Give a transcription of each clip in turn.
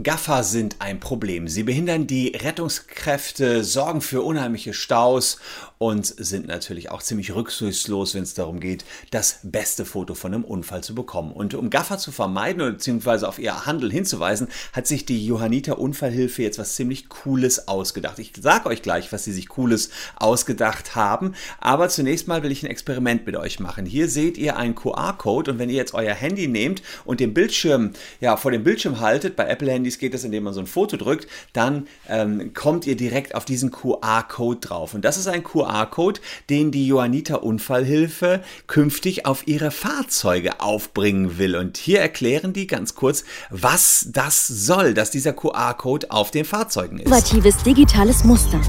Gaffer sind ein Problem. Sie behindern die Rettungskräfte, sorgen für unheimliche Staus und sind natürlich auch ziemlich rücksichtslos, wenn es darum geht, das beste Foto von einem Unfall zu bekommen. Und um Gaffer zu vermeiden bzw. auf ihr Handel hinzuweisen, hat sich die Johanniter Unfallhilfe jetzt was ziemlich Cooles ausgedacht. Ich sage euch gleich, was sie sich Cooles ausgedacht haben, aber zunächst mal will ich ein Experiment mit euch machen. Hier seht ihr einen QR-Code und wenn ihr jetzt euer Handy nehmt und den Bildschirm, ja, vor dem Bildschirm haltet, bei Apple Handys geht das, indem man so ein Foto drückt, dann ähm, kommt ihr direkt auf diesen QR-Code drauf. Und das ist ein QR-Code, den die Johanniter Unfallhilfe künftig auf ihre Fahrzeuge aufbringen will. Und hier erklären die ganz kurz, was das soll, dass dieser QR-Code auf den Fahrzeugen ist. Innovatives digitales Muster.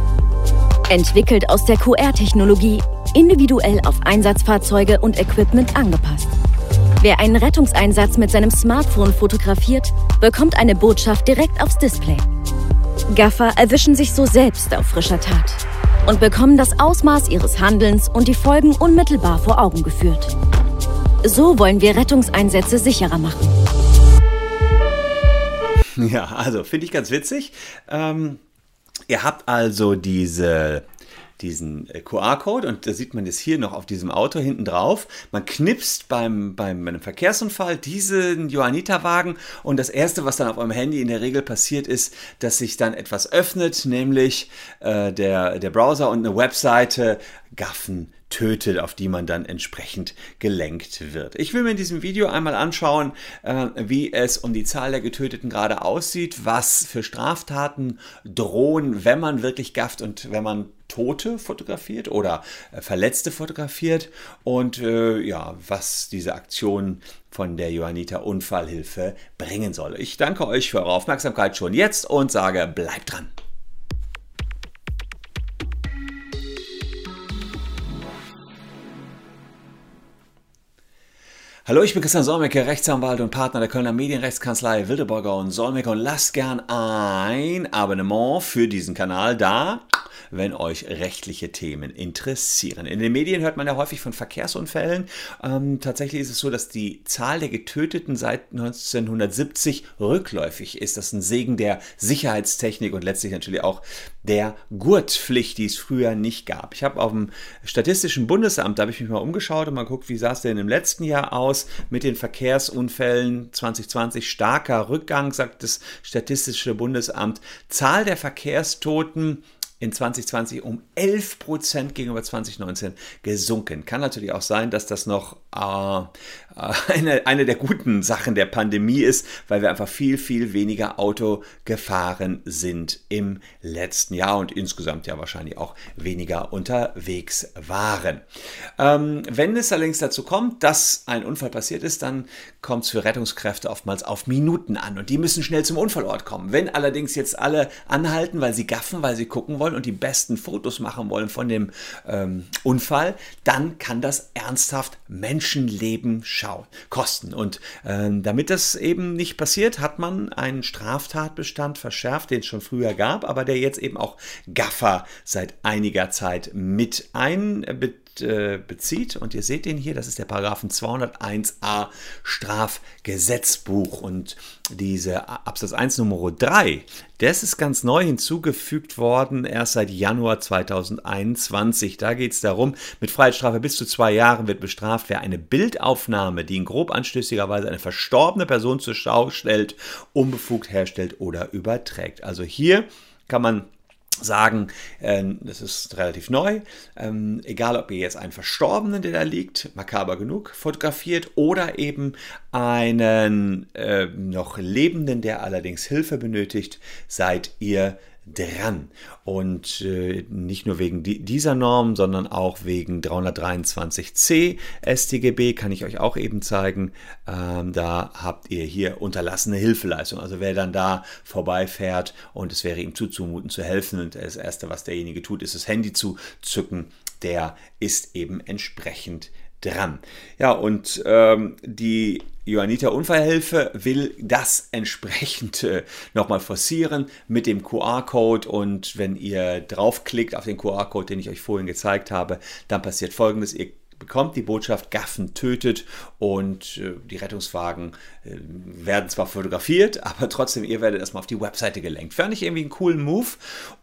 Entwickelt aus der QR-Technologie, individuell auf Einsatzfahrzeuge und Equipment angepasst. Wer einen Rettungseinsatz mit seinem Smartphone fotografiert, bekommt eine Botschaft direkt aufs Display. Gaffer erwischen sich so selbst auf frischer Tat und bekommen das Ausmaß ihres Handelns und die Folgen unmittelbar vor Augen geführt. So wollen wir Rettungseinsätze sicherer machen. Ja, also finde ich ganz witzig. Ähm, ihr habt also diese diesen äh, QR-Code und da sieht man das hier noch auf diesem Auto hinten drauf. Man knipst beim, beim, einem Verkehrsunfall diesen Johanniterwagen und das erste, was dann auf eurem Handy in der Regel passiert, ist, dass sich dann etwas öffnet, nämlich äh, der, der Browser und eine Webseite Gaffen tötet, auf die man dann entsprechend gelenkt wird. Ich will mir in diesem Video einmal anschauen, äh, wie es um die Zahl der Getöteten gerade aussieht, was für Straftaten drohen, wenn man wirklich gafft und wenn man Tote fotografiert oder äh, Verletzte fotografiert und äh, ja, was diese Aktion von der Johanniter Unfallhilfe bringen soll. Ich danke euch für eure Aufmerksamkeit schon jetzt und sage, bleibt dran. Hallo, ich bin Christian Solmecke, Rechtsanwalt und Partner der Kölner Medienrechtskanzlei Wildeborger und Solmecke. Und lasst gern ein Abonnement für diesen Kanal da wenn euch rechtliche Themen interessieren. In den Medien hört man ja häufig von Verkehrsunfällen. Ähm, tatsächlich ist es so, dass die Zahl der Getöteten seit 1970 rückläufig ist. Das ist ein Segen der Sicherheitstechnik und letztlich natürlich auch der Gurtpflicht, die es früher nicht gab. Ich habe auf dem Statistischen Bundesamt, da habe ich mich mal umgeschaut und mal geguckt, wie sah es denn im letzten Jahr aus mit den Verkehrsunfällen 2020. Starker Rückgang, sagt das Statistische Bundesamt. Zahl der Verkehrstoten in 2020 um 11 Prozent gegenüber 2019 gesunken. Kann natürlich auch sein, dass das noch äh, eine, eine der guten Sachen der Pandemie ist, weil wir einfach viel, viel weniger Auto gefahren sind im letzten Jahr und insgesamt ja wahrscheinlich auch weniger unterwegs waren. Ähm, wenn es allerdings dazu kommt, dass ein Unfall passiert ist, dann kommt es für Rettungskräfte oftmals auf Minuten an und die müssen schnell zum Unfallort kommen. Wenn allerdings jetzt alle anhalten, weil sie gaffen, weil sie gucken wollen, wollen und die besten Fotos machen wollen von dem ähm, Unfall, dann kann das ernsthaft Menschenleben schauen, kosten. Und ähm, damit das eben nicht passiert, hat man einen Straftatbestand verschärft, den es schon früher gab, aber der jetzt eben auch Gaffer seit einiger Zeit mit einbezieht äh, bezieht. Und ihr seht den hier, das ist der Paragraphen 201a Strafgesetzbuch. Und diese Absatz 1 Nummer 3, das ist ganz neu hinzugefügt worden, erst seit Januar 2021. Da geht es darum, mit Freiheitsstrafe bis zu zwei Jahren wird bestraft, wer eine Bildaufnahme, die in grob anstößiger Weise eine verstorbene Person zur Schau stellt, unbefugt herstellt oder überträgt. Also hier kann man sagen, äh, das ist relativ neu, ähm, egal ob ihr jetzt einen Verstorbenen, der da liegt, makaber genug, fotografiert oder eben einen äh, noch Lebenden, der allerdings Hilfe benötigt, seid ihr dran. Und äh, nicht nur wegen di dieser Norm, sondern auch wegen 323c StGB kann ich euch auch eben zeigen. Ähm, da habt ihr hier unterlassene Hilfeleistung. Also wer dann da vorbeifährt und es wäre ihm zuzumuten zu helfen und das Erste, was derjenige tut, ist das Handy zu zücken, der ist eben entsprechend dran. Ja, und ähm, die Johanniter Unfallhilfe will das entsprechend äh, nochmal forcieren mit dem QR-Code und wenn ihr draufklickt auf den QR-Code, den ich euch vorhin gezeigt habe, dann passiert folgendes. Ihr bekommt die Botschaft, Gaffen tötet und äh, die Rettungswagen äh, werden zwar fotografiert, aber trotzdem, ihr werdet erstmal auf die Webseite gelenkt. Fand ich irgendwie einen coolen Move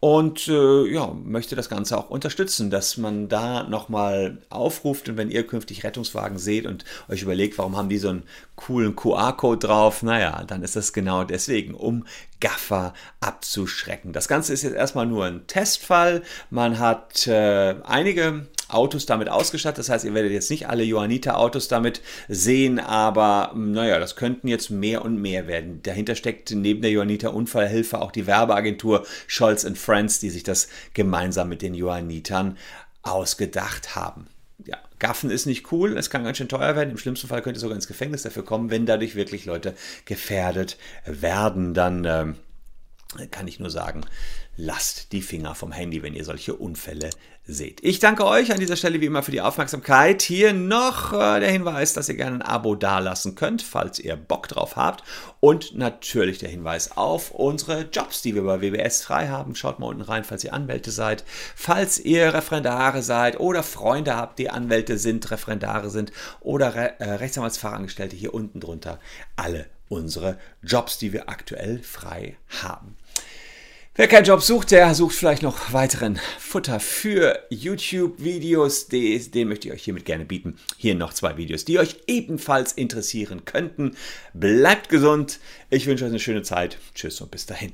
und äh, ja, möchte das Ganze auch unterstützen, dass man da nochmal aufruft und wenn ihr künftig Rettungswagen seht und euch überlegt, warum haben die so einen coolen QR-Code drauf, naja, dann ist das genau deswegen, um Gaffer abzuschrecken. Das Ganze ist jetzt erstmal nur ein Testfall. Man hat einige Autos damit ausgestattet. Das heißt, ihr werdet jetzt nicht alle Johanniter-Autos damit sehen, aber hm, naja, das könnten jetzt mehr und mehr werden. Dahinter steckt neben der Johanniter Unfallhilfe auch die Werbeagentur Scholz Friends, die sich das gemeinsam mit den Johannitern ausgedacht haben. Ja, Gaffen ist nicht cool, es kann ganz schön teuer werden. Im schlimmsten Fall könnt ihr sogar ins Gefängnis dafür kommen, wenn dadurch wirklich Leute gefährdet werden. Dann ähm, kann ich nur sagen, lasst die Finger vom Handy, wenn ihr solche Unfälle seht. Ich danke euch an dieser Stelle wie immer für die Aufmerksamkeit. Hier noch äh, der Hinweis, dass ihr gerne ein Abo dalassen könnt, falls ihr Bock drauf habt. Und natürlich der Hinweis auf unsere Jobs, die wir bei WBS frei haben. Schaut mal unten rein, falls ihr Anwälte seid. Falls ihr Referendare seid oder Freunde habt, die Anwälte sind, Referendare sind oder Re äh, Rechtsanwaltsfachangestellte, hier unten drunter alle unsere Jobs, die wir aktuell frei haben. Wer keinen Job sucht, der sucht vielleicht noch weiteren Futter für YouTube-Videos. Den möchte ich euch hiermit gerne bieten. Hier noch zwei Videos, die euch ebenfalls interessieren könnten. Bleibt gesund. Ich wünsche euch eine schöne Zeit. Tschüss und bis dahin.